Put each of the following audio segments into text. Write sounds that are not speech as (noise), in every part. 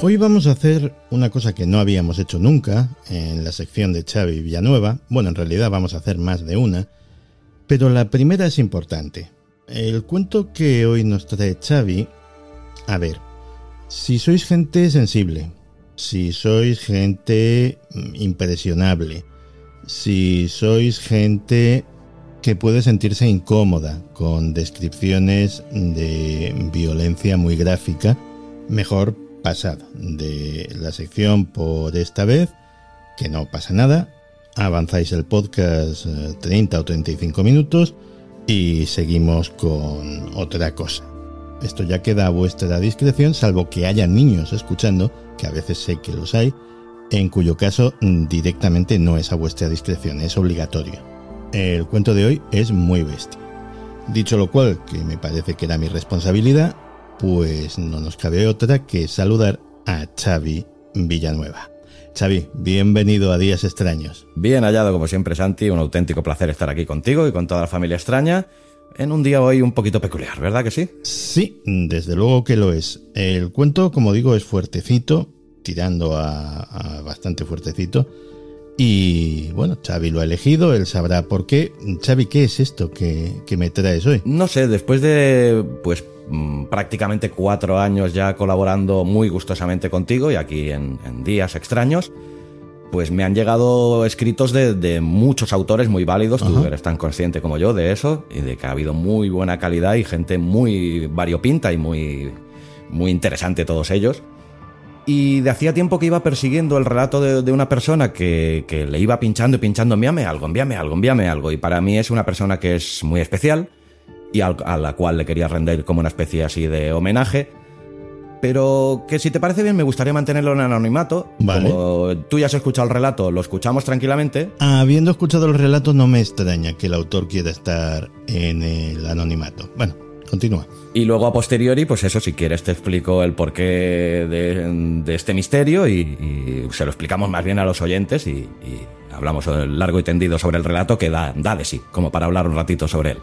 Hoy vamos a hacer una cosa que no habíamos hecho nunca en la sección de Xavi Villanueva. Bueno, en realidad vamos a hacer más de una, pero la primera es importante. El cuento que hoy nos trae Xavi, a ver, si sois gente sensible, si sois gente mm, impresionable, si sois gente que puede sentirse incómoda con descripciones de violencia muy gráfica, mejor pasad de la sección por esta vez, que no pasa nada, avanzáis el podcast 30 eh, o 35 minutos y seguimos con otra cosa. Esto ya queda a vuestra discreción, salvo que haya niños escuchando, que a veces sé que los hay, en cuyo caso directamente no es a vuestra discreción, es obligatorio. El cuento de hoy es muy bestia. Dicho lo cual, que me parece que era mi responsabilidad, pues no nos cabe otra que saludar a Xavi Villanueva. Xavi, bienvenido a Días Extraños. Bien hallado como siempre Santi, un auténtico placer estar aquí contigo y con toda la familia extraña en un día hoy un poquito peculiar, ¿verdad que sí? Sí, desde luego que lo es. El cuento, como digo, es fuertecito, tirando a, bastante fuertecito. Y bueno, Xavi lo ha elegido, él sabrá por qué. Xavi, ¿qué es esto que, que me traes hoy? No sé, después de pues Mm, prácticamente cuatro años ya colaborando muy gustosamente contigo y aquí en, días extraños, pues me han llegado escritos de, muchos autores muy válidos, tú eres tan consciente como yo de eso, y de que ha habido muy buena calidad y gente muy variopinta y muy, muy interesante todos ellos. Y de hacía tiempo que iba persiguiendo el relato de, una persona que, que, le iba pinchando y pinchando, envíame algo, envíame algo, envíame algo. Y para mí es una persona que es muy especial, y a la cual le quería rendir como una especie así de homenaje. Pero que si te parece bien, me gustaría mantenerlo en anonimato. Vale. Como tú ya has escuchado el relato, lo escuchamos tranquilamente. Habiendo escuchado el relato, no me extraña que el autor quiera estar en el anonimato. Bueno, continúa. Y luego a posteriori, pues eso, si quieres, te explico el porqué de, este misterio y, se lo explicamos más bien a los oyentes y, y hablamos largo y tendido sobre el relato que da, da de sí, como para hablar un ratito sobre él.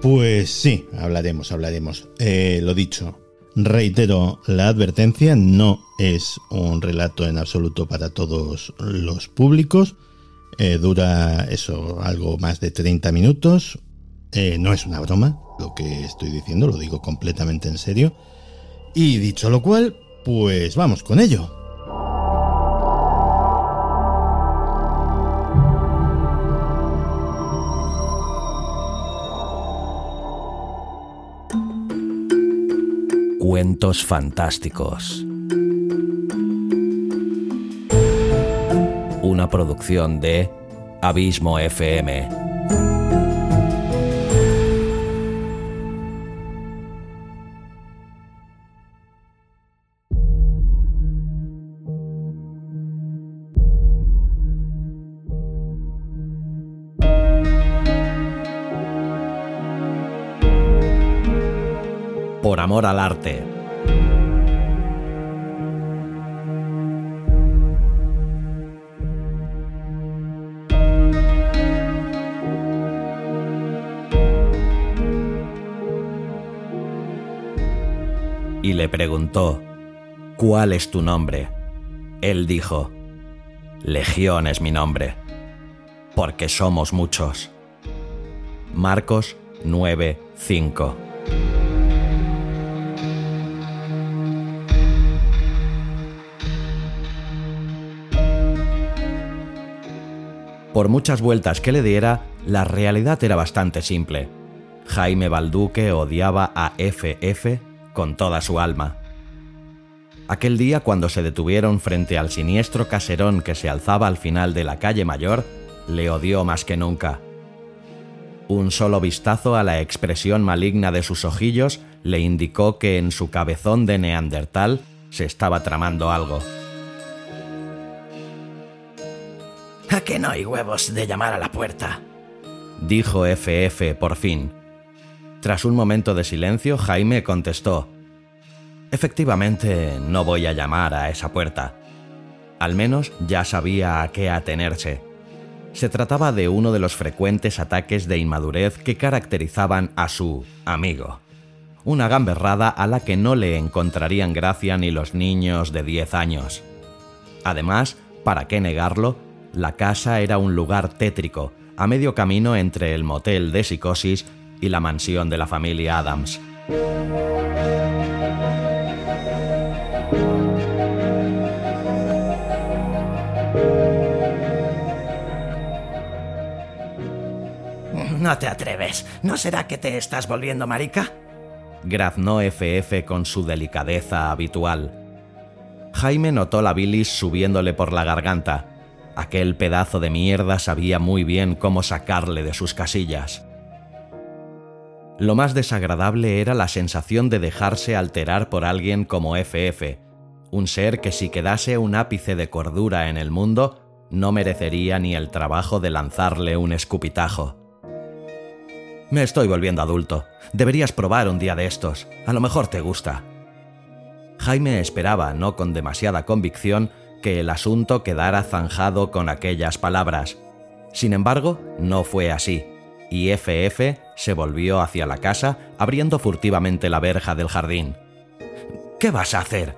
Pues sí, hablaremos, hablaremos. Eh, lo dicho, reitero la advertencia, no es un relato en absoluto para todos los públicos. Eh, dura eso, algo más de 30 minutos. Eh, no es una broma lo que estoy diciendo, lo digo completamente en serio. Y dicho lo cual, pues vamos con ello. Cuentos fantásticos. Una producción de Abismo FM. ¿Cuál es tu nombre? Él dijo, Legión es mi nombre, porque somos muchos. Marcos 9:5 Por muchas vueltas que le diera, la realidad era bastante simple. Jaime Balduque odiaba a FF con toda su alma. Aquel día cuando se detuvieron frente al siniestro caserón que se alzaba al final de la calle mayor, le odió más que nunca. Un solo vistazo a la expresión maligna de sus ojillos le indicó que en su cabezón de neandertal se estaba tramando algo. ¿A qué no hay huevos de llamar a la puerta? Dijo FF por fin. Tras un momento de silencio, Jaime contestó. Efectivamente, no voy a llamar a esa puerta. Al menos ya sabía a qué atenerse. Se trataba de uno de los frecuentes ataques de inmadurez que caracterizaban a su amigo. Una gamberrada a la que no le encontrarían gracia ni los niños de 10 años. Además, ¿para qué negarlo? La casa era un lugar tétrico, a medio camino entre el motel de psicosis y la mansión de la familia Adams. No te atreves. ¿No será que te estás volviendo marica? Graznó FF con su delicadeza habitual. Jaime notó la bilis subiéndole por la garganta. Aquel pedazo de mierda sabía muy bien cómo sacarle de sus casillas. Lo más desagradable era la sensación de dejarse alterar por alguien como FF, un ser que si quedase un ápice de cordura en el mundo, no merecería ni el trabajo de lanzarle un escupitajo. Me estoy volviendo adulto. Deberías probar un día de estos. A lo mejor te gusta. Jaime esperaba, no con demasiada convicción, que el asunto quedara zanjado con aquellas palabras. Sin embargo, no fue así, y FF se volvió hacia la casa, abriendo furtivamente la verja del jardín. ¿Qué vas a hacer?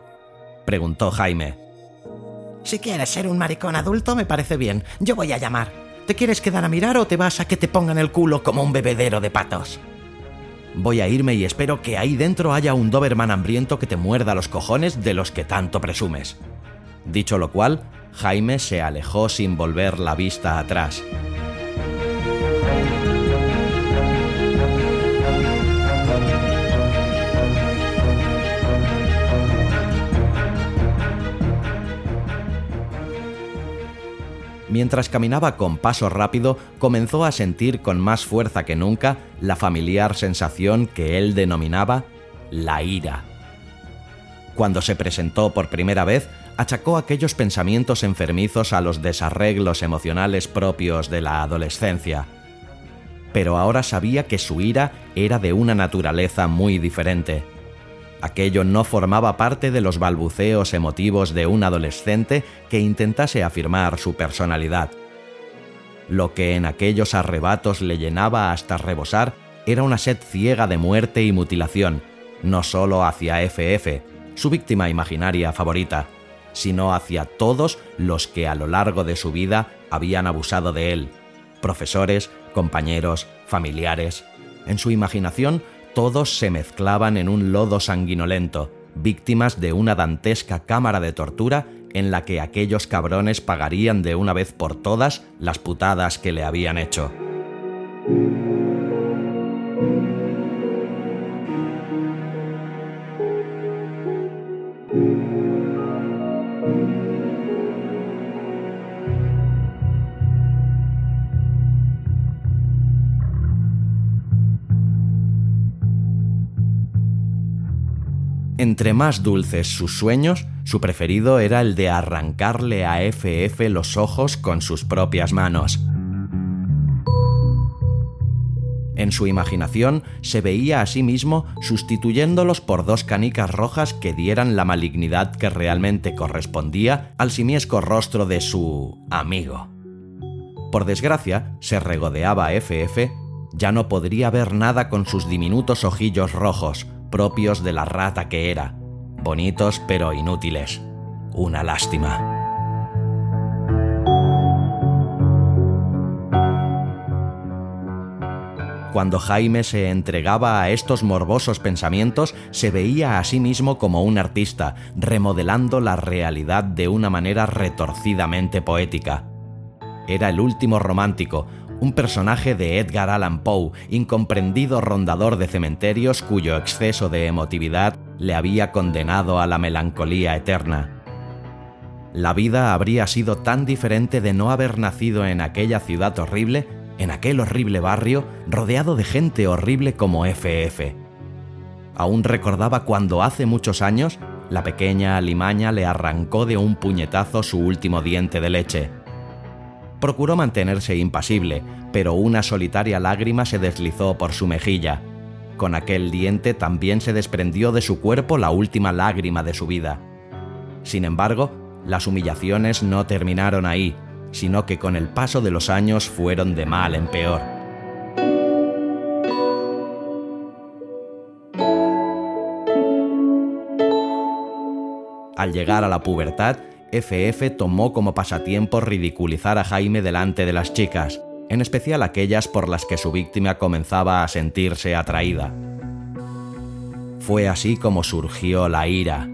preguntó Jaime. Si quieres ser un maricón adulto, me parece bien. Yo voy a llamar. ¿Te quieres quedar a mirar o te vas a que te pongan el culo como un bebedero de patos? Voy a irme y espero que ahí dentro haya un Doberman hambriento que te muerda los cojones de los que tanto presumes. Dicho lo cual, Jaime se alejó sin volver la vista atrás. Mientras caminaba con paso rápido, comenzó a sentir con más fuerza que nunca la familiar sensación que él denominaba la ira. Cuando se presentó por primera vez, achacó aquellos pensamientos enfermizos a los desarreglos emocionales propios de la adolescencia. Pero ahora sabía que su ira era de una naturaleza muy diferente Aquello no formaba parte de los balbuceos emotivos de un adolescente que intentase afirmar su personalidad. Lo que en aquellos arrebatos le llenaba hasta rebosar era una sed ciega de muerte y mutilación, no solo hacia FF, su víctima imaginaria favorita, sino hacia todos los que a lo largo de su vida habían abusado de él, profesores, compañeros, familiares. En su imaginación todos se mezclaban en un lodo sanguinolento, víctimas de una dantesca cámara de tortura en la que aquellos cabrones pagarían de una vez por todas las putadas que le habían hecho. Entre más dulces sus sueños, su preferido era el de arrancarle a FF los ojos con sus propias manos. En su imaginación se veía a sí mismo sustituyéndolos por dos canicas rojas que dieran la malignidad que realmente correspondía al simiesco rostro de su amigo. Por desgracia, se regodeaba FF, ya no podría ver nada con sus diminutos ojillos rojos, propios de la rata que era, bonitos pero inútiles. Una lástima. Cuando Jaime se entregaba a estos morbosos pensamientos, se veía a sí mismo como un artista, remodelando la realidad de una manera retorcidamente poética. Era el último romántico, un personaje de Edgar Allan Poe, incomprendido rondador de cementerios cuyo exceso de emotividad le había condenado a la melancolía eterna. La vida habría sido tan diferente de no haber nacido en aquella ciudad horrible en aquel horrible barrio, rodeado de gente horrible como FF. Aún recordaba cuando hace muchos años la pequeña alimaña le arrancó de un puñetazo su último diente de leche. Procuró mantenerse impasible, pero una solitaria lágrima se deslizó por su mejilla. Con aquel diente también se desprendió de su cuerpo la última lágrima de su vida. Sin embargo, las humillaciones no terminaron ahí, sino que con el paso de los años fueron de mal en peor. Al llegar a la pubertad, FF tomó como pasatiempo ridiculizar a Jaime delante de las chicas, en especial aquellas por las que su víctima comenzaba a sentirse atraída. Fue así como surgió la ira.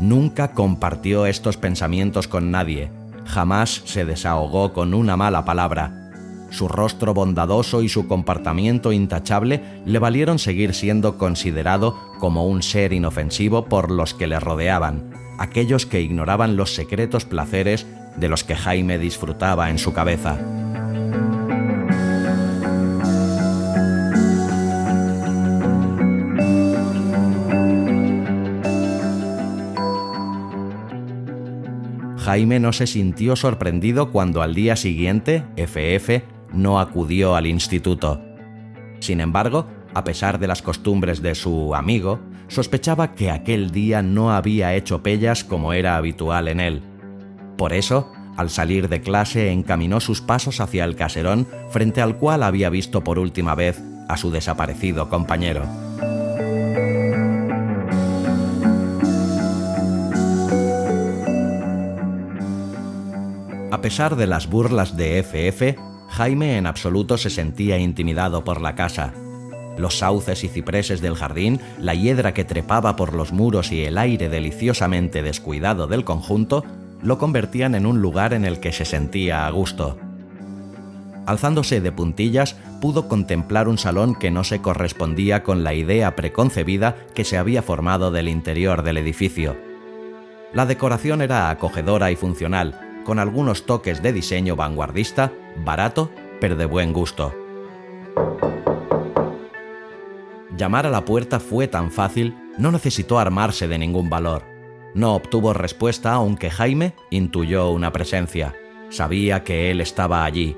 Nunca compartió estos pensamientos con nadie, jamás se desahogó con una mala palabra. Su rostro bondadoso y su comportamiento intachable le valieron seguir siendo considerado como un ser inofensivo por los que le rodeaban, aquellos que ignoraban los secretos placeres de los que Jaime disfrutaba en su cabeza. Jaime no se sintió sorprendido cuando al día siguiente FF no acudió al instituto. Sin embargo, a pesar de las costumbres de su amigo, sospechaba que aquel día no había hecho pellas como era habitual en él. Por eso, al salir de clase encaminó sus pasos hacia el caserón frente al cual había visto por última vez a su desaparecido compañero. A pesar de las burlas de FF, Jaime en absoluto se sentía intimidado por la casa. Los sauces y cipreses del jardín, la hiedra que trepaba por los muros y el aire deliciosamente descuidado del conjunto lo convertían en un lugar en el que se sentía a gusto. Alzándose de puntillas, pudo contemplar un salón que no se correspondía con la idea preconcebida que se había formado del interior del edificio. La decoración era acogedora y funcional, con algunos toques de diseño vanguardista, barato, pero de buen gusto. Llamar a la puerta fue tan fácil, no necesitó armarse de ningún valor. No obtuvo respuesta aunque Jaime intuyó una presencia. Sabía que él estaba allí.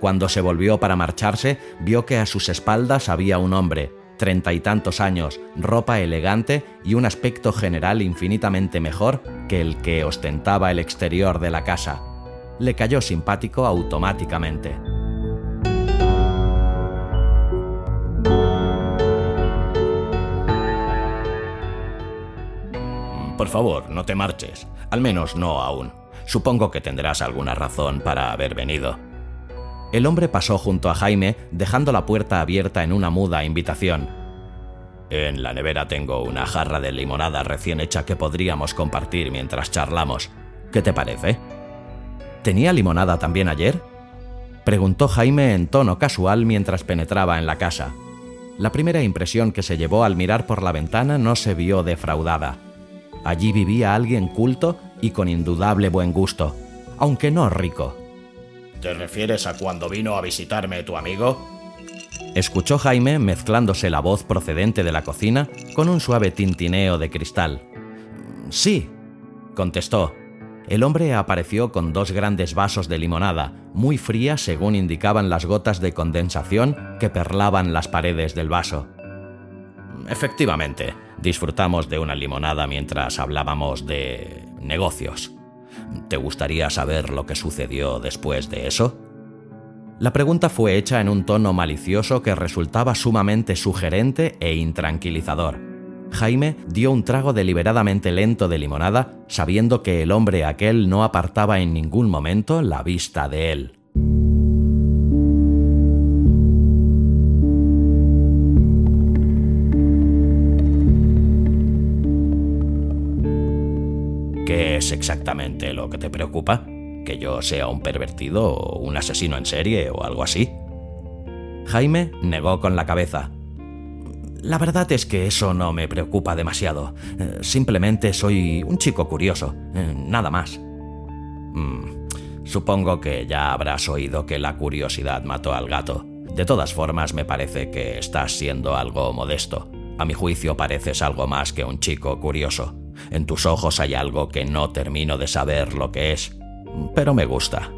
Cuando se volvió para marcharse, vio que a sus espaldas había un hombre, treinta y tantos años, ropa elegante y un aspecto general infinitamente mejor que el que ostentaba el exterior de la casa. Le cayó simpático automáticamente. Por favor, no te marches. Al menos no aún. Supongo que tendrás alguna razón para haber venido. El hombre pasó junto a Jaime, dejando la puerta abierta en una muda invitación. En la nevera tengo una jarra de limonada recién hecha que podríamos compartir mientras charlamos. ¿Qué te parece? ¿Tenía limonada también ayer? Preguntó Jaime en tono casual mientras penetraba en la casa. La primera impresión que se llevó al mirar por la ventana no se vio defraudada. Allí vivía alguien culto y con indudable buen gusto, aunque no rico. ¿Te refieres a cuando vino a visitarme tu amigo? Escuchó Jaime mezclándose la voz procedente de la cocina con un suave tintineo de cristal. Sí, contestó. El hombre apareció con dos grandes vasos de limonada, muy fría según indicaban las gotas de condensación que perlaban las paredes del vaso. Efectivamente, disfrutamos de una limonada mientras hablábamos de negocios. ¿Te gustaría saber lo que sucedió después de eso? La pregunta fue hecha en un tono malicioso que resultaba sumamente sugerente e intranquilizador. Jaime dio un trago deliberadamente lento de limonada, sabiendo que el hombre aquel no apartaba en ningún momento la vista de él. Exactamente lo que te preocupa? que yo sea un pervertido o un asesino en serie o algo así. Jaime negó con la cabeza. La verdad es que eso no me preocupa demasiado. Eh, simplemente soy un chico curioso, eh, nada más. Mm, Supongo que ya habrás oído que la curiosidad mató al gato. De todas formas, me parece que estás siendo algo modesto. A mi juicio pareces algo más que un chico curioso. En tus ojos hay algo que no termino de saber lo que es, pero me gusta.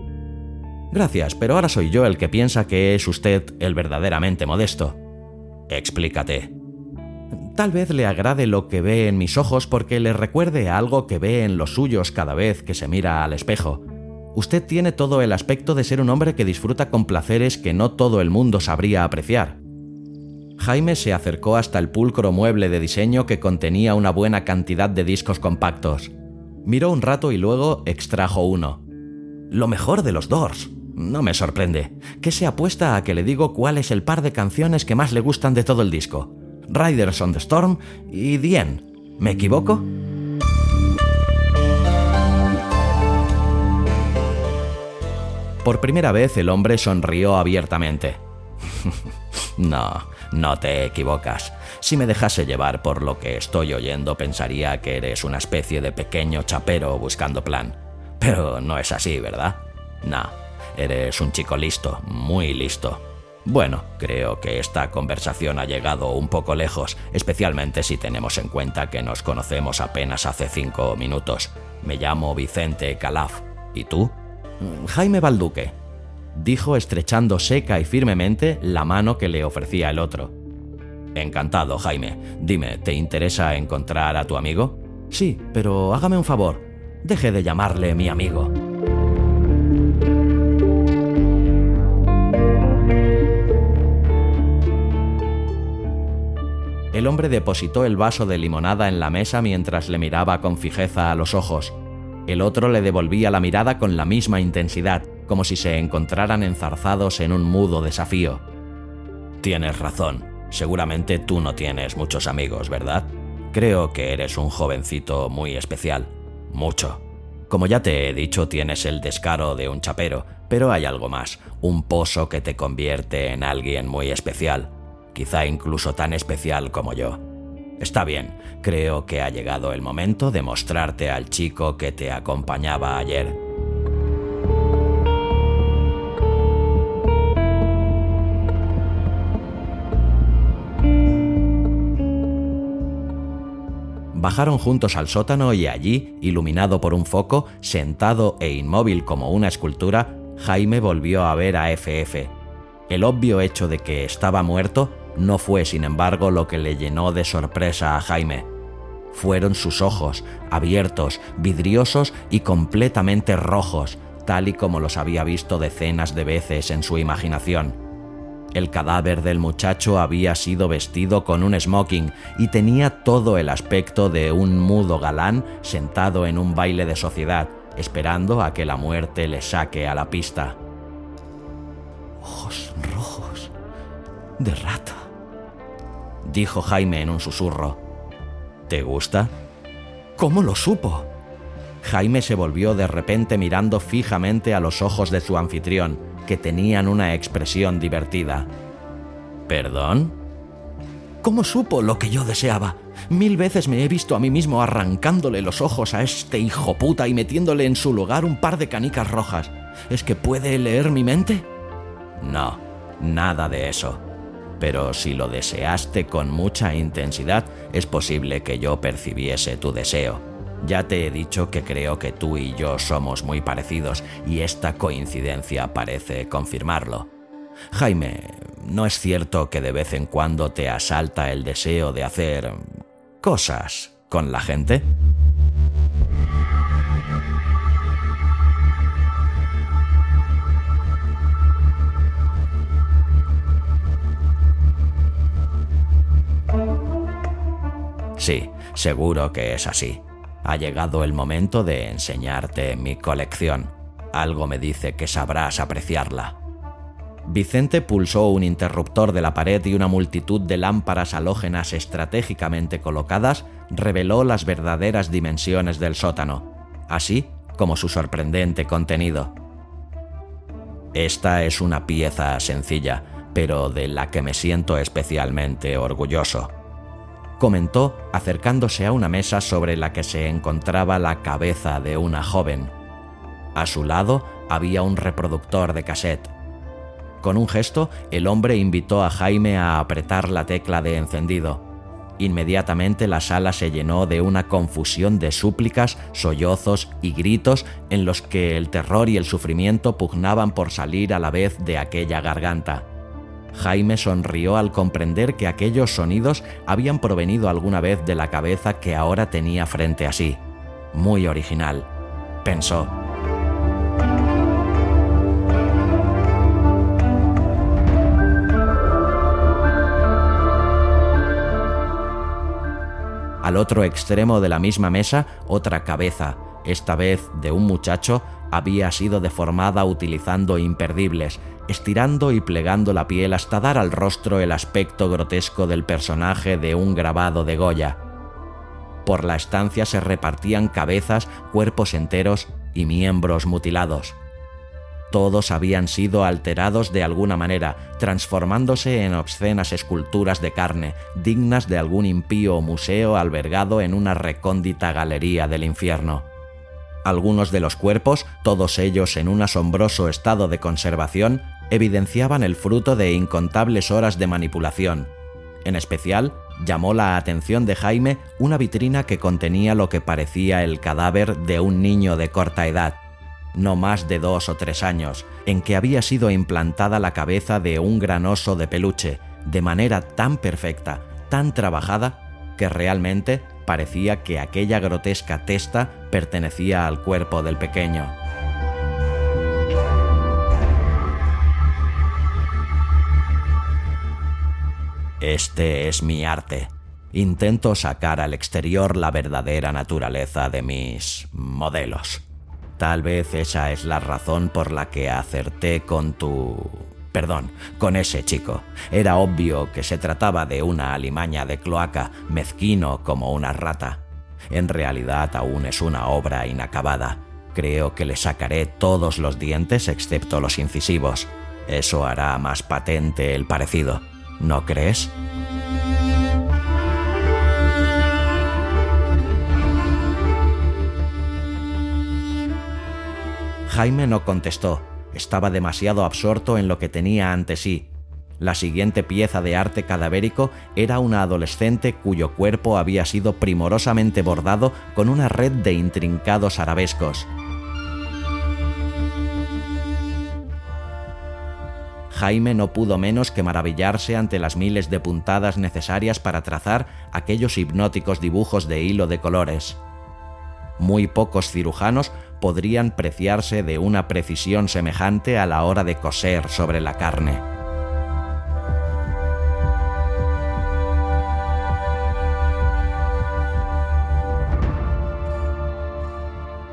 Gracias, pero ahora soy yo el que piensa que es usted el verdaderamente modesto. Explícate. Tal vez le agrade lo que ve en mis ojos porque le recuerde algo que ve en los suyos cada vez que se mira al espejo. Usted tiene todo el aspecto de ser un hombre que disfruta con placeres que no todo el mundo sabría apreciar. Jaime se acercó hasta el pulcro mueble de diseño que contenía una buena cantidad de discos compactos. Miró un rato y luego extrajo uno. Lo mejor de los Doors. No me sorprende. ¿Qué se apuesta a que le digo cuál es el par de canciones que más le gustan de todo el disco? Riders on the Storm y The ¿Me equivoco? Por primera vez el hombre sonrió abiertamente. (laughs) no, no te equivocas. Si me dejase llevar por lo que estoy oyendo, pensaría que eres una especie de pequeño chapero buscando plan. Pero no es así, ¿verdad? No, eres un chico listo, muy listo. Bueno, creo que esta conversación ha llegado un poco lejos, especialmente si tenemos en cuenta que nos conocemos apenas hace cinco minutos. Me llamo Vicente Calaf. ¿Y tú? Jaime Balduque, dijo estrechando seca y firmemente la mano que le ofrecía el otro. Encantado, Jaime. Dime, ¿te interesa encontrar a tu amigo? Sí, pero hágame un favor. Deje de llamarle mi amigo. El hombre depositó el vaso de limonada en la mesa mientras le miraba con fijeza a los ojos. El otro le devolvía la mirada con la misma intensidad, como si se encontraran enzarzados en un mudo desafío. Tienes razón, seguramente tú no tienes muchos amigos, ¿verdad? Creo que eres un jovencito muy especial. Mucho. Como ya te he dicho, tienes el descaro de un chapero, pero hay algo más, un pozo que te convierte en alguien muy especial, quizá incluso tan especial como yo. Está bien, creo que ha llegado el momento de mostrarte al chico que te acompañaba ayer. Bajaron juntos al sótano y allí, iluminado por un foco, sentado e inmóvil como una escultura, Jaime volvió a ver a FF. El obvio hecho de que estaba muerto no fue, sin embargo, lo que le llenó de sorpresa a Jaime. Fueron sus ojos, abiertos, vidriosos y completamente rojos, tal y como los había visto decenas de veces en su imaginación. El cadáver del muchacho había sido vestido con un smoking y tenía todo el aspecto de un mudo galán sentado en un baile de sociedad, esperando a que la muerte le saque a la pista. Ojos rojos, de rata, dijo Jaime en un susurro. ¿Te gusta? ¿Cómo lo supo? Jaime se volvió de repente mirando fijamente a los ojos de su anfitrión, que tenían una expresión divertida. ¿Perdón? ¿Cómo supo lo que yo deseaba? Mil veces me he visto a mí mismo arrancándole los ojos a este hijo puta y metiéndole en su lugar un par de canicas rojas. ¿Es que puede leer mi mente? No, nada de eso pero si lo deseaste con mucha intensidad, es posible que yo percibiese tu deseo. Ya te he dicho que creo que tú y yo somos muy parecidos y esta coincidencia parece confirmarlo. Jaime, ¿no es cierto que de vez en cuando te asalta el deseo de hacer cosas con la gente? Sí, seguro que es así. Ha llegado el momento de enseñarte mi colección. Algo me dice que sabrás apreciarla. Vicente pulsó un interruptor de la pared y una multitud de lámparas halógenas estratégicamente colocadas reveló las verdaderas dimensiones del sótano, así como su sorprendente contenido. Esta es una pieza sencilla, pero de la que me siento especialmente orgulloso comentó acercándose a una mesa sobre la que se encontraba la cabeza de una joven. A su lado había un reproductor de cassette. Con un gesto, el hombre invitó a Jaime a apretar la tecla de encendido. Inmediatamente la sala se llenó de una confusión de súplicas, sollozos y gritos en los que el terror y el sufrimiento pugnaban por salir a la vez de aquella garganta. Jaime sonrió al comprender que aquellos sonidos habían provenido alguna vez de la cabeza que ahora tenía frente a sí. Muy original, pensó. Al otro extremo de la misma mesa, otra cabeza, esta vez de un muchacho, había sido deformada utilizando imperdibles, estirando y plegando la piel hasta dar al rostro el aspecto grotesco del personaje de un grabado de Goya. Por la estancia se repartían cabezas, cuerpos enteros y miembros mutilados. Todos habían sido alterados de alguna manera, transformándose en obscenas esculturas de carne, dignas de algún impío museo albergado en una recóndita galería del infierno. Algunos de los cuerpos, todos ellos en un asombroso estado de conservación, evidenciaban el fruto de incontables horas de manipulación. En especial, llamó la atención de Jaime una vitrina que contenía lo que parecía el cadáver de un niño de corta edad, no más de dos o tres años, en que había sido implantada la cabeza de un gran oso de peluche, de manera tan perfecta, tan trabajada, que realmente parecía que aquella grotesca testa pertenecía al cuerpo del pequeño. Este es mi arte. Intento sacar al exterior la verdadera naturaleza de mis modelos. Tal vez esa es la razón por la que acerté con tu... Perdón, con ese chico. Era obvio que se trataba de una alimaña de cloaca, mezquino como una rata. En realidad aún es una obra inacabada. Creo que le sacaré todos los dientes excepto los incisivos. Eso hará más patente el parecido. ¿No crees? Jaime no contestó. Estaba demasiado absorto en lo que tenía ante sí. La siguiente pieza de arte cadavérico era una adolescente cuyo cuerpo había sido primorosamente bordado con una red de intrincados arabescos. Jaime no pudo menos que maravillarse ante las miles de puntadas necesarias para trazar aquellos hipnóticos dibujos de hilo de colores. Muy pocos cirujanos podrían preciarse de una precisión semejante a la hora de coser sobre la carne.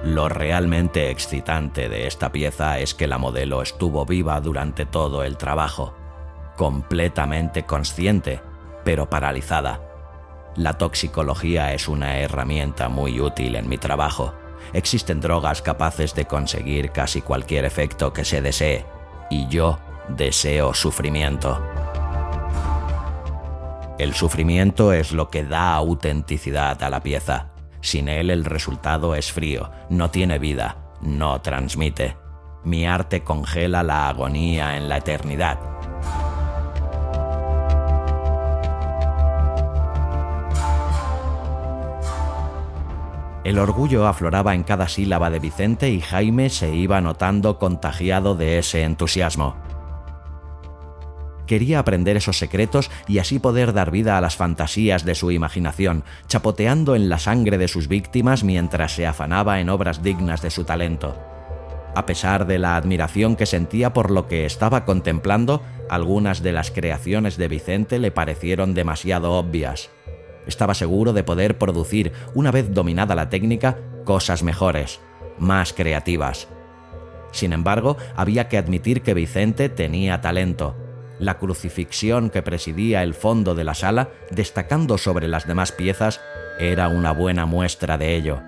Lo realmente excitante de esta pieza es que la modelo estuvo viva durante todo el trabajo, completamente consciente, pero paralizada. La toxicología es una herramienta muy útil en mi trabajo Existen drogas capaces de conseguir casi cualquier efecto que se desee, y yo deseo sufrimiento. El sufrimiento es lo que da autenticidad a la pieza. Sin él el resultado es frío, no tiene vida, no transmite. Mi arte congela la agonía en la eternidad. El orgullo afloraba en cada sílaba de Vicente y Jaime se iba notando contagiado de ese entusiasmo. Quería aprender esos secretos y así poder dar vida a las fantasías de su imaginación, chapoteando en la sangre de sus víctimas mientras se afanaba en obras dignas de su talento. A pesar de la admiración que sentía por lo que estaba contemplando, algunas de las creaciones de Vicente le parecieron demasiado obvias. Estaba seguro de poder producir, una vez dominada la técnica, cosas mejores, más creativas. Sin embargo, había que admitir que Vicente tenía talento. La crucifixión que presidía el fondo de la sala, destacando sobre las demás piezas, era una buena muestra de ello.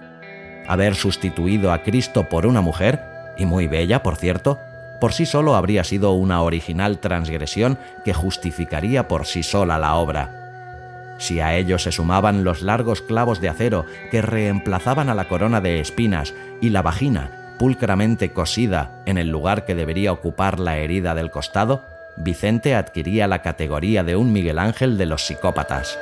Haber sustituido a Cristo por una mujer, y muy bella, por cierto, por sí solo habría sido una original transgresión que justificaría por sí sola la obra. Si a ello se sumaban los largos clavos de acero que reemplazaban a la corona de espinas y la vagina, pulcramente cosida en el lugar que debería ocupar la herida del costado, Vicente adquiría la categoría de un Miguel Ángel de los psicópatas.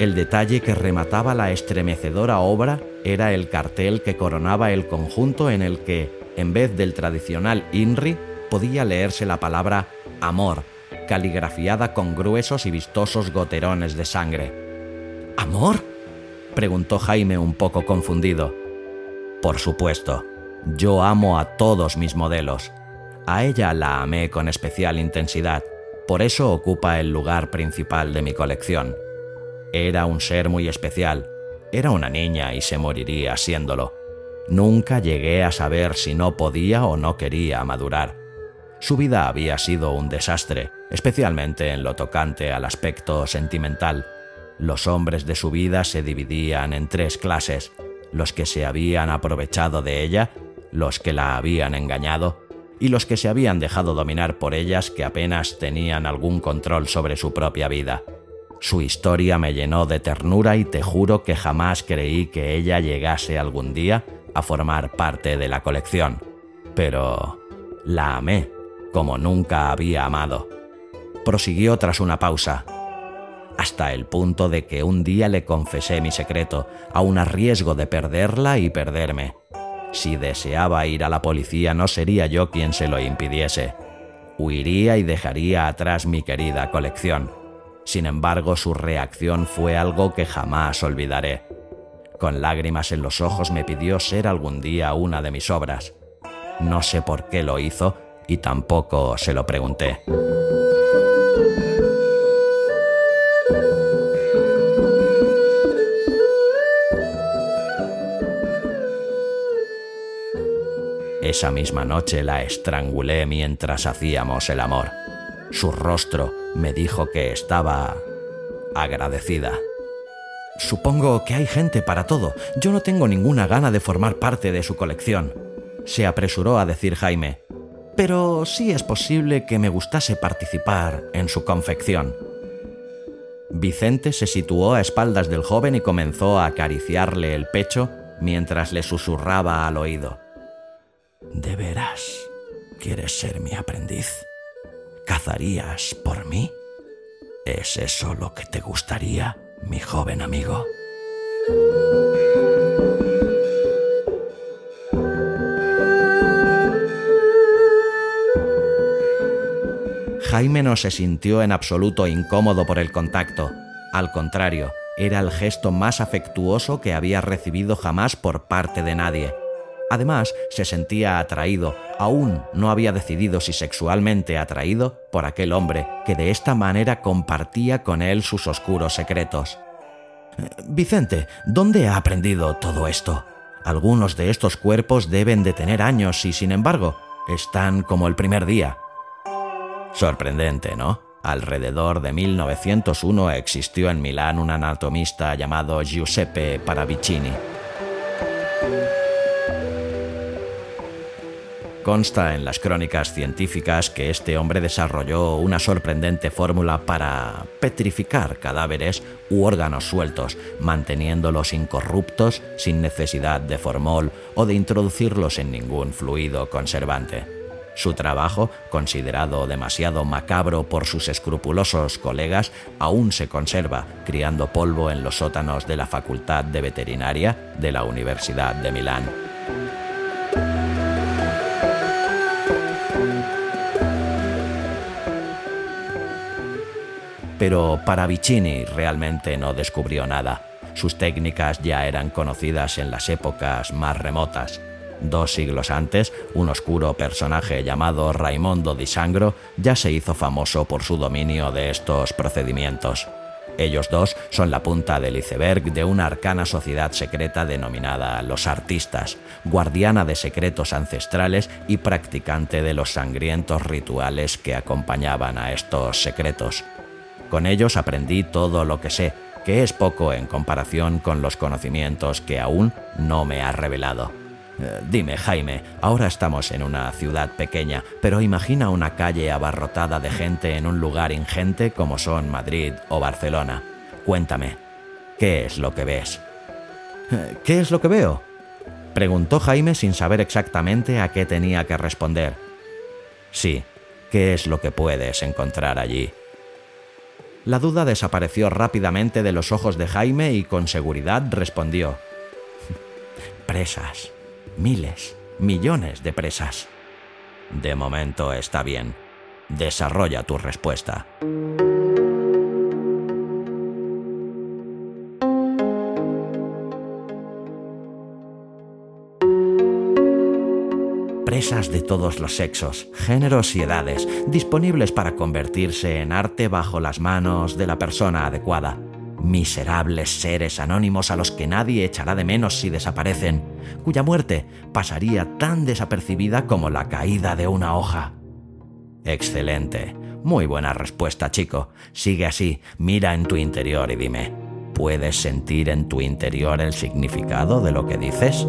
El detalle que remataba la estremecedora obra era el cartel que coronaba el conjunto en el que, en vez del tradicional INRI, podía leerse la palabra amor, caligrafiada con gruesos y vistosos goterones de sangre. ¿Amor? preguntó Jaime un poco confundido. Por supuesto, yo amo a todos mis modelos. A ella la amé con especial intensidad, por eso ocupa el lugar principal de mi colección. Era un ser muy especial. Era una niña y se moriría siéndolo. Nunca llegué a saber si no podía o no quería madurar. Su vida había sido un desastre, especialmente en lo tocante al aspecto sentimental. Los hombres de su vida se dividían en tres clases, los que se habían aprovechado de ella, los que la habían engañado y los que se habían dejado dominar por ellas que apenas tenían algún control sobre su propia vida. Su historia me llenó de ternura y te juro que jamás creí que ella llegase algún día a formar parte de la colección. Pero la amé como nunca había amado. Prosiguió tras una pausa, hasta el punto de que un día le confesé mi secreto, aun a riesgo de perderla y perderme. Si deseaba ir a la policía no sería yo quien se lo impidiese. Huiría y dejaría atrás mi querida colección sin embargo, su reacción fue algo que jamás olvidaré. Con lágrimas en los ojos me pidió ser algún día una de mis obras. No sé por qué lo hizo y tampoco se lo pregunté. Esa misma noche la estrangulé mientras hacíamos el amor. Su rostro me dijo que estaba agradecida. Supongo que hay gente para todo. Yo no tengo ninguna gana de formar parte de su colección, se apresuró a decir Jaime. Pero sí es posible que me gustase participar en su confección. Vicente se situó a espaldas del joven y comenzó a acariciarle el pecho mientras le susurraba al oído. ¿De veras quieres ser mi aprendiz? ¿Cazarías por mí? ¿Es eso lo que te gustaría, mi joven amigo? Jaime no se sintió en absoluto incómodo por el contacto. Al contrario, era el gesto más afectuoso que había recibido jamás por parte de nadie. Además, se sentía atraído, aún no había decidido si sexualmente atraído, por aquel hombre que de esta manera compartía con él sus oscuros secretos. Vicente, ¿dónde ha aprendido todo esto? Algunos de estos cuerpos deben de tener años y, sin embargo, están como el primer día. Sorprendente, ¿no? Alrededor de 1901 existió en Milán un anatomista llamado Giuseppe Paravicini. Consta en las crónicas científicas que este hombre desarrolló una sorprendente fórmula para petrificar cadáveres u órganos sueltos, manteniéndolos incorruptos sin necesidad de formol o de introducirlos en ningún fluido conservante. Su trabajo, considerado demasiado macabro por sus escrupulosos colegas, aún se conserva criando polvo en los sótanos de la Facultad de Veterinaria de la Universidad de Milán. Pero Paravicini realmente no descubrió nada. Sus técnicas ya eran conocidas en las épocas más remotas. Dos siglos antes, un oscuro personaje llamado Raimondo di Sangro ya se hizo famoso por su dominio de estos procedimientos. Ellos dos son la punta del iceberg de una arcana sociedad secreta denominada los artistas, guardiana de secretos ancestrales y practicante de los sangrientos rituales que acompañaban a estos secretos. Con ellos aprendí todo lo que sé, que es poco en comparación con los conocimientos que aún no me ha revelado. Eh, dime, Jaime, ahora estamos en una ciudad pequeña, pero imagina una calle abarrotada de gente en un lugar ingente como son Madrid o Barcelona. Cuéntame, ¿qué es lo que ves? Eh, ¿Qué es lo que veo? Preguntó Jaime sin saber exactamente a qué tenía que responder. Sí, ¿qué es lo que puedes encontrar allí? La duda desapareció rápidamente de los ojos de Jaime y con seguridad respondió. (laughs) Presas miles, millones de presas. De momento está bien. Desarrolla tu respuesta. Presas de todos los sexos, géneros y edades, disponibles para convertirse en arte bajo las manos de la persona adecuada miserables seres anónimos a los que nadie echará de menos si desaparecen, cuya muerte pasaría tan desapercibida como la caída de una hoja. Excelente. Muy buena respuesta, chico. Sigue así, mira en tu interior y dime, ¿puedes sentir en tu interior el significado de lo que dices?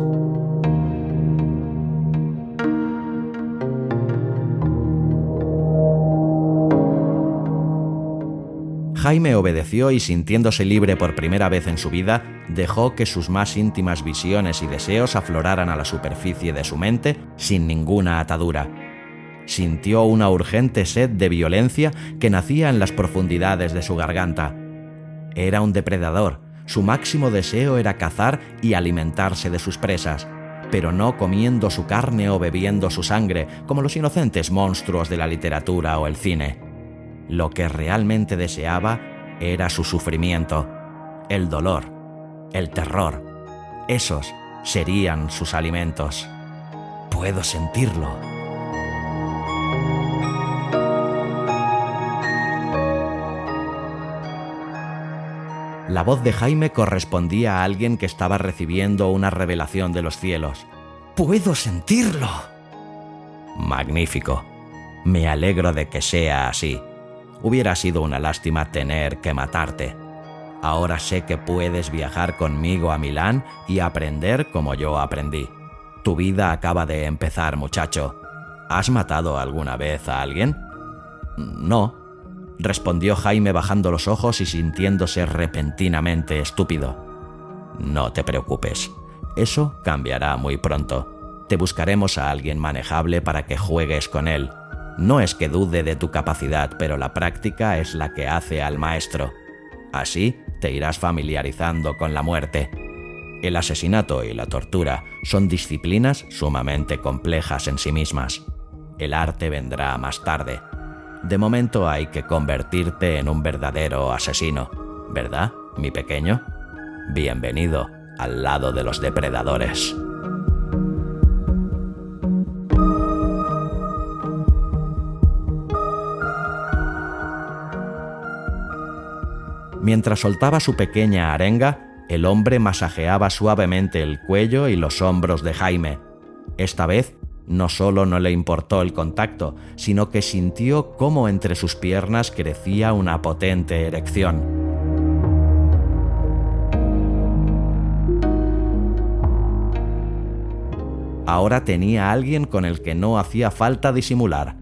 Jaime obedeció y sintiéndose libre por primera vez en su vida, dejó que sus más íntimas visiones y deseos afloraran a la superficie de su mente sin ninguna atadura. Sintió una urgente sed de violencia que nacía en las profundidades de su garganta. Era un depredador, su máximo deseo era cazar y alimentarse de sus presas, pero no comiendo su carne o bebiendo su sangre, como los inocentes monstruos de la literatura o el cine. Lo que realmente deseaba era su sufrimiento, el dolor, el terror. Esos serían sus alimentos. Puedo sentirlo. La voz de Jaime correspondía a alguien que estaba recibiendo una revelación de los cielos. ¡Puedo sentirlo! Magnífico. Me alegro de que sea así. Hubiera sido una lástima tener que matarte. Ahora sé que puedes viajar conmigo a Milán y aprender como yo aprendí. Tu vida acaba de empezar, muchacho. ¿Has matado alguna vez a alguien? No, respondió Jaime bajando los ojos y sintiéndose repentinamente estúpido. No te preocupes, eso cambiará muy pronto. Te buscaremos a alguien manejable para que juegues con él no es que dude de tu capacidad, pero la práctica es la que hace al maestro. Así te irás familiarizando con la muerte. El asesinato y la tortura son disciplinas sumamente complejas en sí mismas. El arte vendrá más tarde. De momento hay que convertirte en un verdadero asesino, ¿verdad, mi pequeño? Bienvenido al lado de los depredadores. Mientras soltaba su pequeña arenga, el hombre masajeaba suavemente el cuello y los hombros de Jaime. Esta vez, no solo no le importó el contacto, sino que sintió cómo entre sus piernas crecía una potente erección. Ahora tenía a alguien con el que no hacía falta disimular.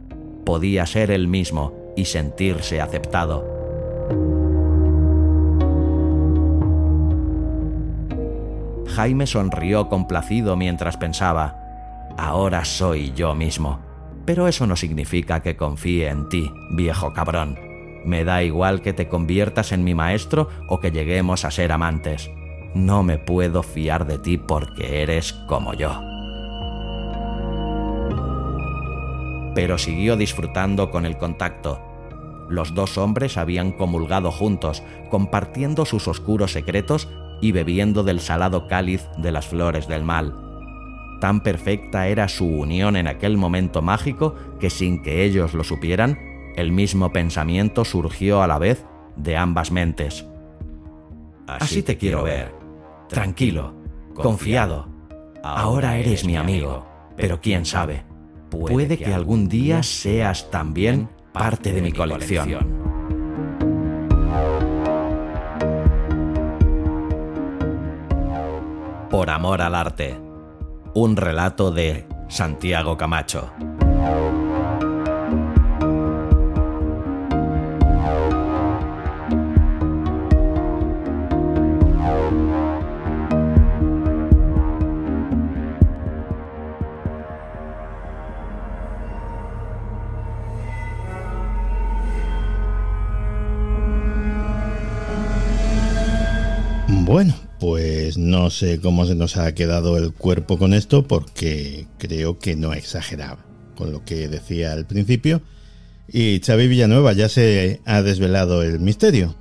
Podía ser él mismo y sentirse aceptado. Jaime sonrió complacido mientras pensaba, ahora soy yo mismo. Pero eso no significa que confíe en ti, viejo cabrón. Me da igual que te conviertas en mi maestro o que lleguemos a ser amantes. No me puedo fiar de ti porque eres como yo. Pero siguió disfrutando con el contacto. Los dos hombres habían comulgado juntos, compartiendo sus oscuros secretos y bebiendo del salado cáliz de las flores del mal. Tan perfecta era su unión en aquel momento mágico que sin que ellos lo supieran, el mismo pensamiento surgió a la vez de ambas mentes. Así, te quiero ver, tranquilo, confiado. Ahora eres mi amigo, pero quién sabe, puede que algún día seas también parte de mi colección. Por amor al arte. un relato de Santiago Camacho. Pues no sé cómo se nos ha quedado el cuerpo con esto porque creo que no exageraba con lo que decía al principio. Y Xavi Villanueva ya se ha desvelado el misterio.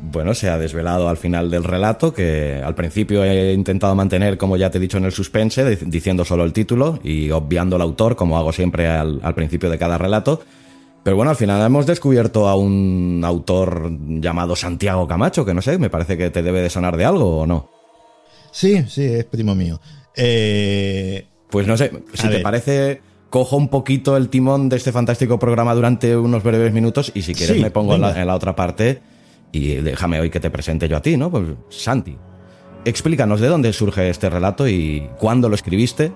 Bueno, se ha desvelado al final del relato, que al principio he intentado mantener, como ya te he dicho, en el suspense, diciendo solo el título y obviando el autor, como hago siempre al, al principio de cada relato. Pero bueno, al final hemos descubierto a un autor llamado Santiago Camacho, que no sé, me parece que te debe de sonar de algo o no. Sí, sí, es primo mío. Eh, pues no sé, si te parece, cojo un poquito el timón de este fantástico programa durante unos breves minutos y si quieres me pongo en la, en la, otra parte y déjame hoy que te presente yo a ti, ¿no? Pues Santi explícanos de dónde surge este relato y cuándo lo escribiste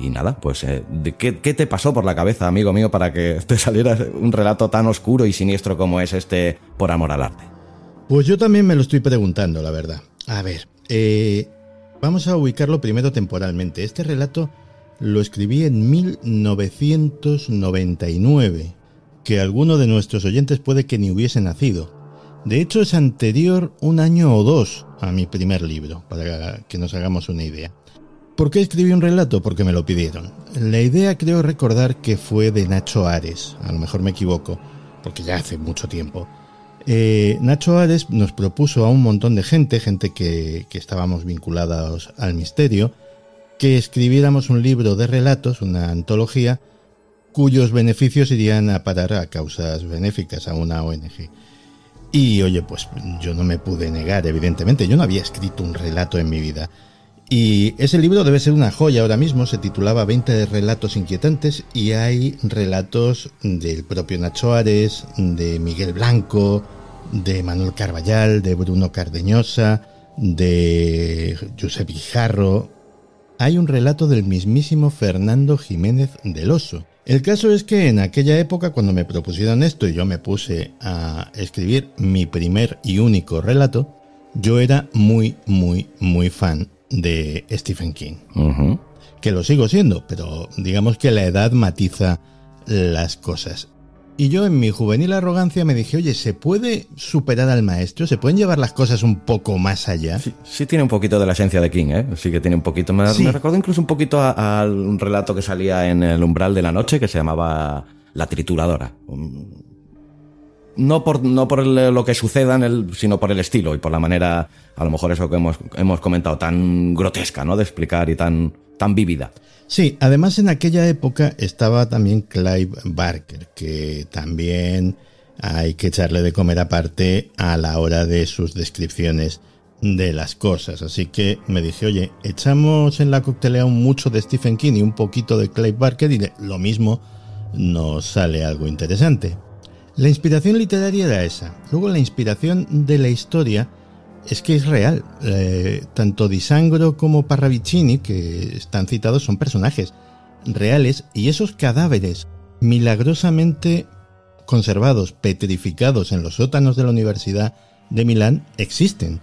y, nada, pues eh, ¿qué, te pasó por la cabeza, amigo mío, para que te (laughs) saliera un relato tan oscuro y siniestro como es este por amor al arte. Pues yo también me lo estoy preguntando, la verdad. A ver, eh, vamos a ubicarlo primero temporalmente. Este relato lo escribí en 1999, que alguno de nuestros oyentes puede que ni hubiese nacido. De hecho, es anterior un año o dos a mi primer libro, para que nos hagamos una idea. ¿Por qué escribí un relato? Porque me lo pidieron. La idea creo recordar que fue de Nacho Ares, a lo mejor me equivoco, porque ya hace mucho tiempo. Eh, Nacho Ares nos propuso a un montón de gente, gente que, que estábamos vinculados al misterio, que escribiéramos un libro de relatos, una antología, cuyos beneficios irían a parar a causas benéficas, a una ONG. Y oye, pues yo no me pude negar, evidentemente, yo no había escrito un relato en mi vida. Y ese libro debe ser una joya ahora mismo, se titulaba 20 relatos inquietantes y hay relatos del propio Nacho Ares, de Miguel Blanco, de Manuel Carballal, de Bruno Cardeñosa, de Josep Guijarro. Hay un relato del mismísimo Fernando Jiménez del Oso. El caso es que en aquella época, cuando me propusieron esto y yo me puse a escribir mi primer y único relato, yo era muy, muy, muy fan de Stephen King. Que lo sigo siendo, pero digamos que la edad matiza las cosas. Y yo en mi juvenil arrogancia me dije, oye, ¿se puede superar al maestro? ¿Se pueden llevar las cosas un poco más allá? Sí, tiene un poquito de la esencia de King, ¿eh? Sí que tiene un poquito. Me, me recuerdo incluso un poquito al un relato que salía en el umbral de la noche que se llamaba La trituradora. No por, no por lo que suceda en el, sino por el estilo y por la manera, a lo mejor eso que hemos, hemos comentado, tan grotesca, ¿no? De explicar y tan, tan vívida. Sí, además en aquella época estaba también Clive Barker, que también hay que echarle de comer aparte a la hora de sus descripciones de las cosas. Así que me dije, oye, echamos en la coctelera un mucho de Stephen King y un poquito de Clive Barker y lo mismo nos sale algo interesante. La inspiración literaria era esa. Luego la inspiración de la historia es que es real. Eh, tanto Disangro como Parravicini, que están citados, son personajes reales y esos cadáveres milagrosamente conservados, petrificados en los sótanos de la Universidad de Milán, existen.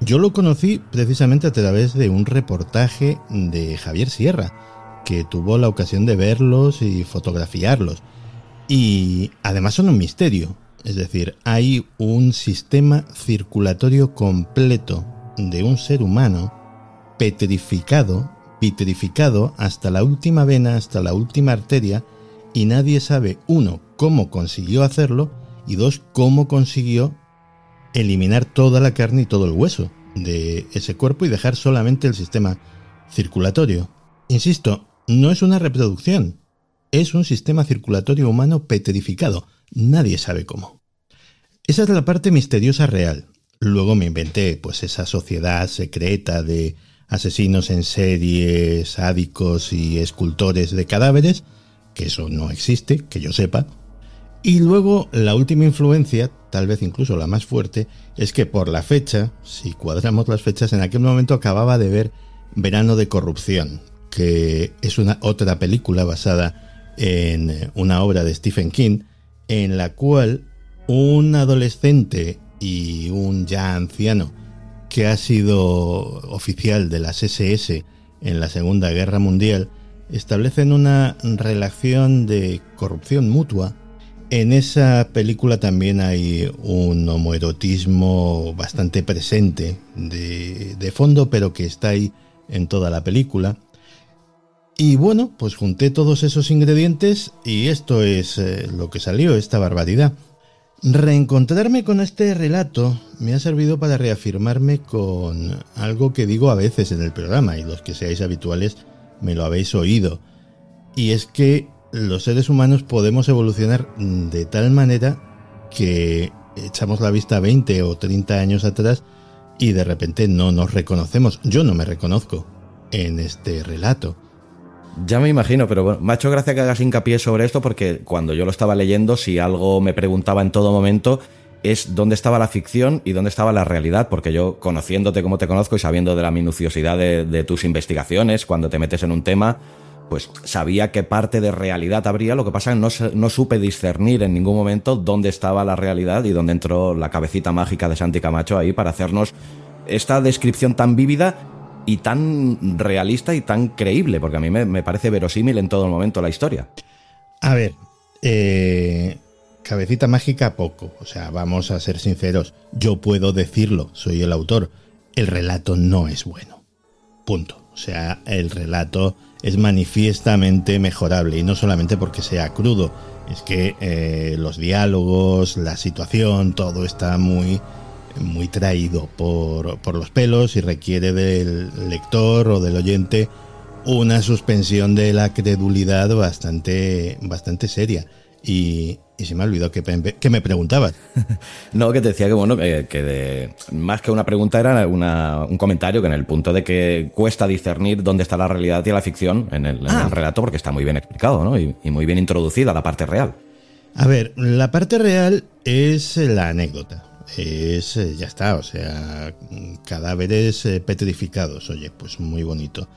Yo lo conocí precisamente a través de un reportaje de Javier Sierra, que tuvo la ocasión de verlos y fotografiarlos. Y además son un misterio. Es decir, hay un sistema circulatorio completo de un ser humano petrificado, petrificado hasta la última vena, hasta la última arteria, y nadie sabe, uno, cómo consiguió hacerlo, y dos, cómo consiguió eliminar toda la carne y todo el hueso de ese cuerpo y dejar solamente el sistema circulatorio. Insisto, no es una reproducción, es un sistema circulatorio humano petrificado. Nadie sabe cómo. Esa es la parte misteriosa real. Luego me inventé pues esa sociedad secreta de asesinos en serie, sádicos y escultores de cadáveres, que eso no existe, que yo sepa. Y luego la última influencia, tal vez incluso la más fuerte, es que por la fecha, si cuadramos las fechas, en aquel momento acababa de ver Verano de Corrupción, que es una otra película basada en una obra de Stephen King, en la cual un adolescente y un ya anciano que ha sido oficial de las SS en la Segunda Guerra Mundial establecen una relación de corrupción mutua. En esa película también hay un homoerotismo bastante presente de, de fondo, pero que está ahí en toda la película. Y bueno, pues junté todos esos ingredientes y esto es eh, lo que salió, esta barbaridad. Reencontrarme con este relato me ha servido para reafirmarme con algo que digo a veces en el programa y los que seáis habituales me lo habéis oído. Y es que los seres humanos podemos evolucionar de tal manera que echamos la vista 20 o 30 años atrás y de repente no nos reconocemos. Yo no me reconozco en este relato. Ya me imagino, pero bueno, me ha gracia que hagas hincapié sobre esto porque cuando yo lo estaba leyendo, si algo me preguntaba en todo momento, es dónde estaba la ficción y dónde estaba la realidad, porque yo, conociéndote como te conozco y sabiendo de la minuciosidad de, tus investigaciones, cuando te metes en un tema, pues sabía qué parte de realidad habría, lo que pasa es que no, no supe discernir en ningún momento dónde estaba la realidad y dónde entró la cabecita mágica de Santi Camacho ahí para hacernos esta descripción tan vívida y tan realista y tan creíble, porque a mí me, parece verosímil en todo el momento la historia. A ver, eh, cabecita mágica poco, o sea, vamos a ser sinceros, yo puedo decirlo, soy el autor, el relato no es bueno, punto, o sea, el relato es manifiestamente mejorable y no solamente porque sea crudo, es que eh, los diálogos, la situación, todo está muy muy traído por, por los pelos y requiere del lector o del oyente una suspensión de la credulidad bastante, bastante seria. Y, y se me ha olvidado que, que me preguntabas. (laughs) no, que te decía que, bueno, que, de, más que una pregunta era un comentario que en el punto de que cuesta discernir dónde está la realidad y la ficción en el, ah. relato, porque está muy bien explicado ¿no? y, y muy bien introducida la parte real. A ver, la parte real es la anécdota es, eh, ya está, o sea, cadáveres eh, petrificados, oye, pues muy bonito.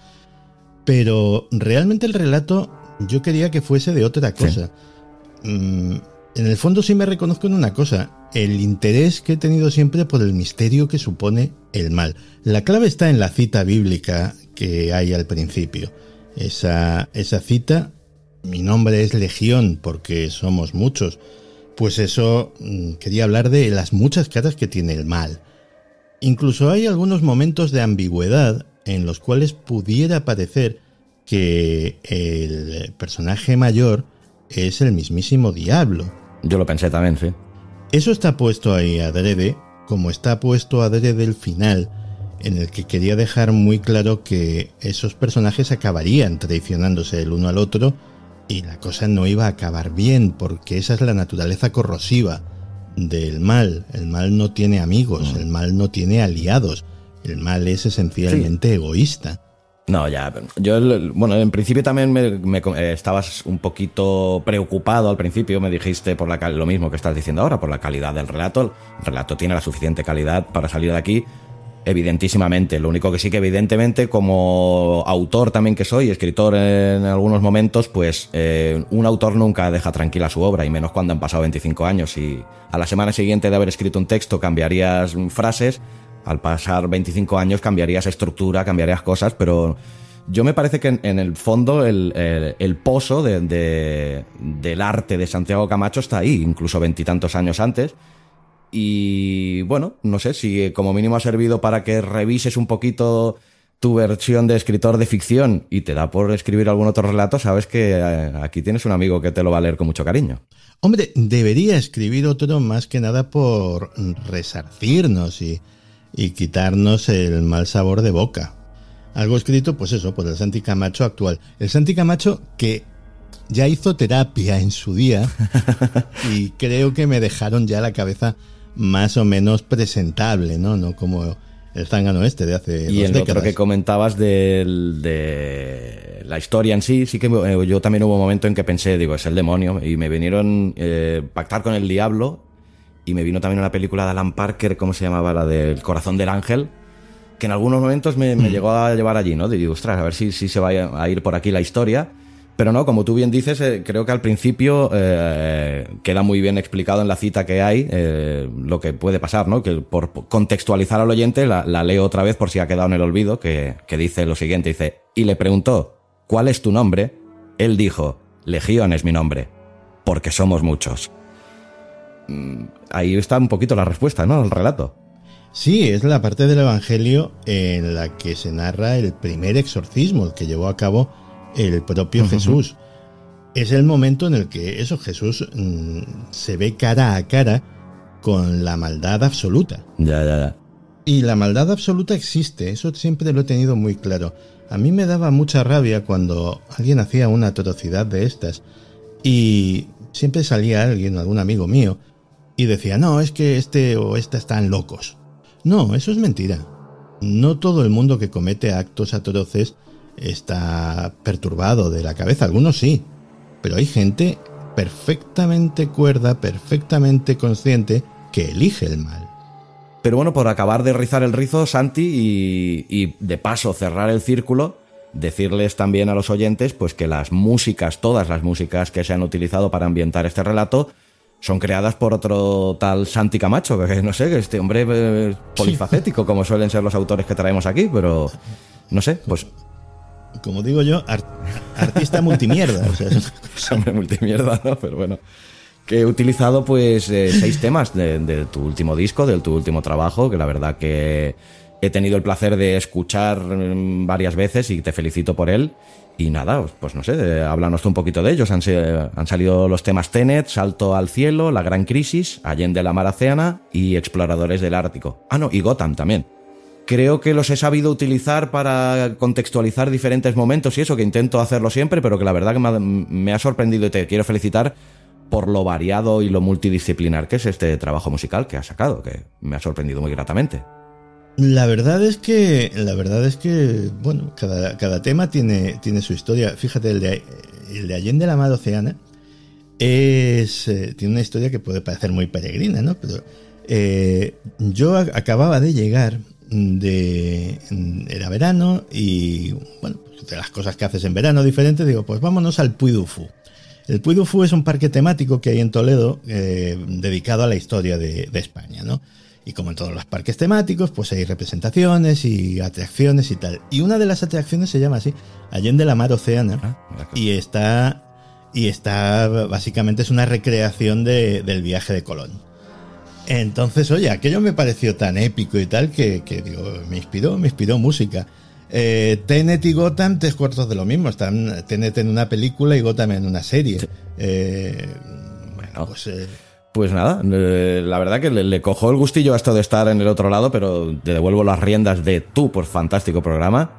Pero realmente el relato yo quería que fuese de otra cosa. Mm, en el fondo sí me reconozco en una cosa, el interés que he tenido siempre por el misterio que supone el mal. La clave está en la cita bíblica que hay al principio. Esa, esa cita, mi nombre es Legión porque somos muchos pues eso mm, quería hablar de las muchas caras que tiene el mal. Incluso hay algunos momentos de ambigüedad en los cuales pudiera parecer que el personaje mayor es el mismísimo diablo. Yo lo pensé también, sí. Eso está puesto ahí adrede, como está puesto adrede el final, en el que quería dejar muy claro que esos personajes acabarían traicionándose el uno al otro y la cosa no iba a acabar bien, porque esa es la naturaleza corrosiva del mal. El mal no tiene amigos, mm. el mal no tiene aliados, el mal es esencialmente egoísta. No, ya, yo, bueno, en principio también me, eh, estabas un poquito preocupado al principio, me dijiste por la lo mismo que estás diciendo ahora, por la calidad del relato. El relato tiene la suficiente calidad para salir de aquí, evidentísimamente. Lo único que sí que evidentemente como autor también que soy, escritor en algunos momentos, pues eh, un autor nunca deja tranquila su obra, y menos cuando han pasado 25 años. Y a la semana siguiente de haber escrito un texto cambiarías frases, al pasar 25 años cambiarías estructura, cambiarías cosas, pero yo me parece que en, el fondo el, pozo de, del arte de Santiago Camacho está ahí, incluso veintitantos años antes. Y bueno, no sé si como mínimo ha servido para que revises un poquito tu versión de escritor de ficción y te da por escribir algún otro relato, sabes que eh, aquí tienes un amigo que te lo va a leer con mucho cariño. Hombre, debería escribir otro más que nada por resarcirnos y, y quitarnos el mal sabor de boca. Algo escrito, pues eso, por el Santi Camacho actual. El Santi Camacho que ya hizo terapia en su día (laughs) y creo que me dejaron ya la cabeza más o menos presentable, ¿no? No como el zángano este de hace y el otro que comentabas de, de, la historia en sí, sí que eh, yo también hubo un momento en que pensé, digo, es el demonio, y me vinieron eh, pactar con el diablo, y me vino también una película de Alan Parker, ¿cómo se llamaba? La del corazón del ángel, que en algunos momentos me, mm. llegó a llevar allí, ¿no? Digo, ostras, a ver si, si se va a ir por aquí la historia. Pero no, como tú bien dices, eh, creo que al principio eh, queda muy bien explicado en la cita que hay eh, lo que puede pasar, ¿no? Que por contextualizar al oyente, la, leo otra vez por si ha quedado en el olvido, que, que dice lo siguiente, dice, y le preguntó, ¿cuál es tu nombre? Él dijo, Legión es mi nombre, porque somos muchos. Mm, ahí está un poquito la respuesta, ¿no? El relato. Sí, es la parte del Evangelio en la que se narra el primer exorcismo que llevó a cabo el propio Jesús. Es el momento en el que eso, Jesús mm, se ve cara a cara con la maldad absoluta. Ya, ya, ya. Y la maldad absoluta existe, eso siempre lo he tenido muy claro. A mí me daba mucha rabia cuando alguien hacía una atrocidad de estas y siempre salía alguien, algún amigo mío, y decía, no, es que este o esta están locos. No, eso es mentira. No todo el mundo que comete actos atroces está perturbado de la cabeza, algunos sí, pero hay gente perfectamente cuerda, perfectamente consciente que elige el mal. Pero bueno, por acabar de rizar el rizo, Santi, y, de paso cerrar el círculo, decirles también a los oyentes pues que las músicas, todas las músicas que se han utilizado para ambientar este relato, son creadas por otro tal Santi Camacho, que no sé, que este hombre eh, polifacético, como suelen ser los autores que traemos aquí, pero no sé, pues como digo yo, artista multimierda. O sea, (laughs) Hombre, multimierda, ¿no? Pero bueno. Que he utilizado pues eh, seis temas de, tu último disco, de tu último trabajo, que la verdad que he tenido el placer de escuchar mm, varias veces y te felicito por él. Y nada, pues, no sé, háblanos un poquito de ellos. Han, salido los temas Tenet, Salto al Cielo, La Gran Crisis, Allende la Mar Océana y Exploradores del Ártico. Ah, no, y Gotham también creo que los he sabido utilizar para contextualizar diferentes momentos y eso, que intento hacerlo siempre, pero que la verdad que me ha sorprendido y te quiero felicitar por lo variado y lo multidisciplinar que es este trabajo musical que has sacado, que me ha sorprendido muy gratamente. La verdad es que, la verdad es que, bueno, cada, tema tiene, tiene su historia. Fíjate, el de, el de Allende la Mar Oceana es, eh, tiene una historia que puede parecer muy peregrina, ¿no? Pero eh, yo acababa de llegar de era verano y bueno, pues, de las cosas que haces en verano diferentes, digo, pues vámonos al Puy du Fou. El Puy du Fou es un parque temático que hay en Toledo eh, dedicado a la historia de, España, ¿no? Y como en todos los parques temáticos, pues hay representaciones y atracciones y tal. Y una de las atracciones se llama así, Allende la Mar Oceana, ah, y está y está básicamente es una recreación del viaje de Colón. Entonces, oye, aquello me pareció tan épico y tal que, digo, me inspiró, me inspiró música. Eh, Tenet y Gotham, tres cuartos de lo mismo. Están Tenet en una película y Gotham en una serie. Eh, bueno, pues, eh, pues nada, la verdad que le, cojo el gustillo a esto de estar en el otro lado, pero te devuelvo las riendas de tu por fantástico programa.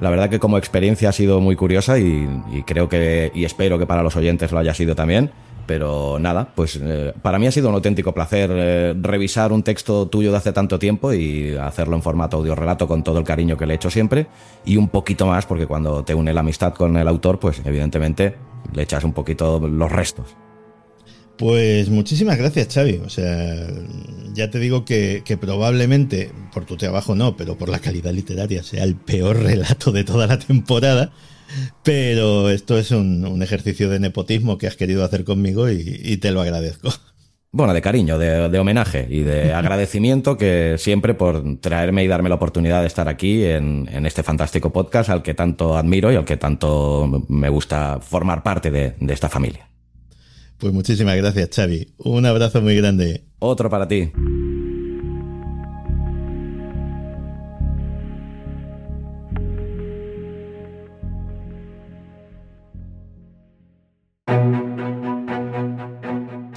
La verdad que como experiencia ha sido muy curiosa y, y creo que, y espero que para los oyentes lo haya sido también. Pero nada, pues eh, para mí ha sido un auténtico placer eh, revisar un texto tuyo de hace tanto tiempo y hacerlo en formato audio relato con todo el cariño que le he hecho siempre y un poquito más porque cuando te une la amistad con el autor, pues evidentemente le echas un poquito los restos. Pues muchísimas gracias, Xavi. O sea, ya te digo que, que, probablemente, por tu trabajo no, pero por la calidad literaria, sea el peor (laughs) relato de toda la temporada. Pero esto es un, ejercicio de nepotismo que has querido hacer conmigo y, te lo agradezco. Bueno, de cariño, de, homenaje y de (laughs) agradecimiento que siempre por traerme y darme la oportunidad de estar aquí en, este fantástico podcast al que tanto admiro y al que tanto me gusta formar parte de esta familia. Pues muchísimas gracias, Xavi. Un abrazo muy grande. Otro para ti.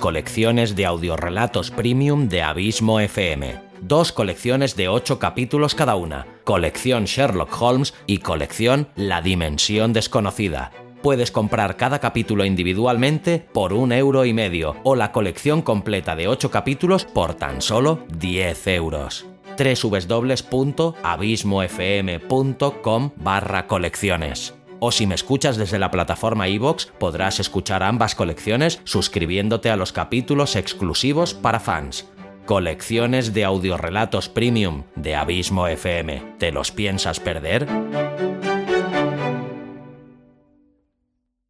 Colecciones de audiorelatos premium de Abismo FM. Dos colecciones de ocho capítulos cada una, colección Sherlock Holmes y colección La Dimensión Desconocida. Puedes comprar cada capítulo individualmente por un euro y medio o la colección completa de ocho capítulos por tan solo 10 euros www.abismofm.com barra colecciones o si me escuchas desde la plataforma iVoox, podrás escuchar ambas colecciones suscribiéndote a los capítulos exclusivos para fans. colecciones de audiorelatos premium de Abismo FM. ¿Te los piensas perder?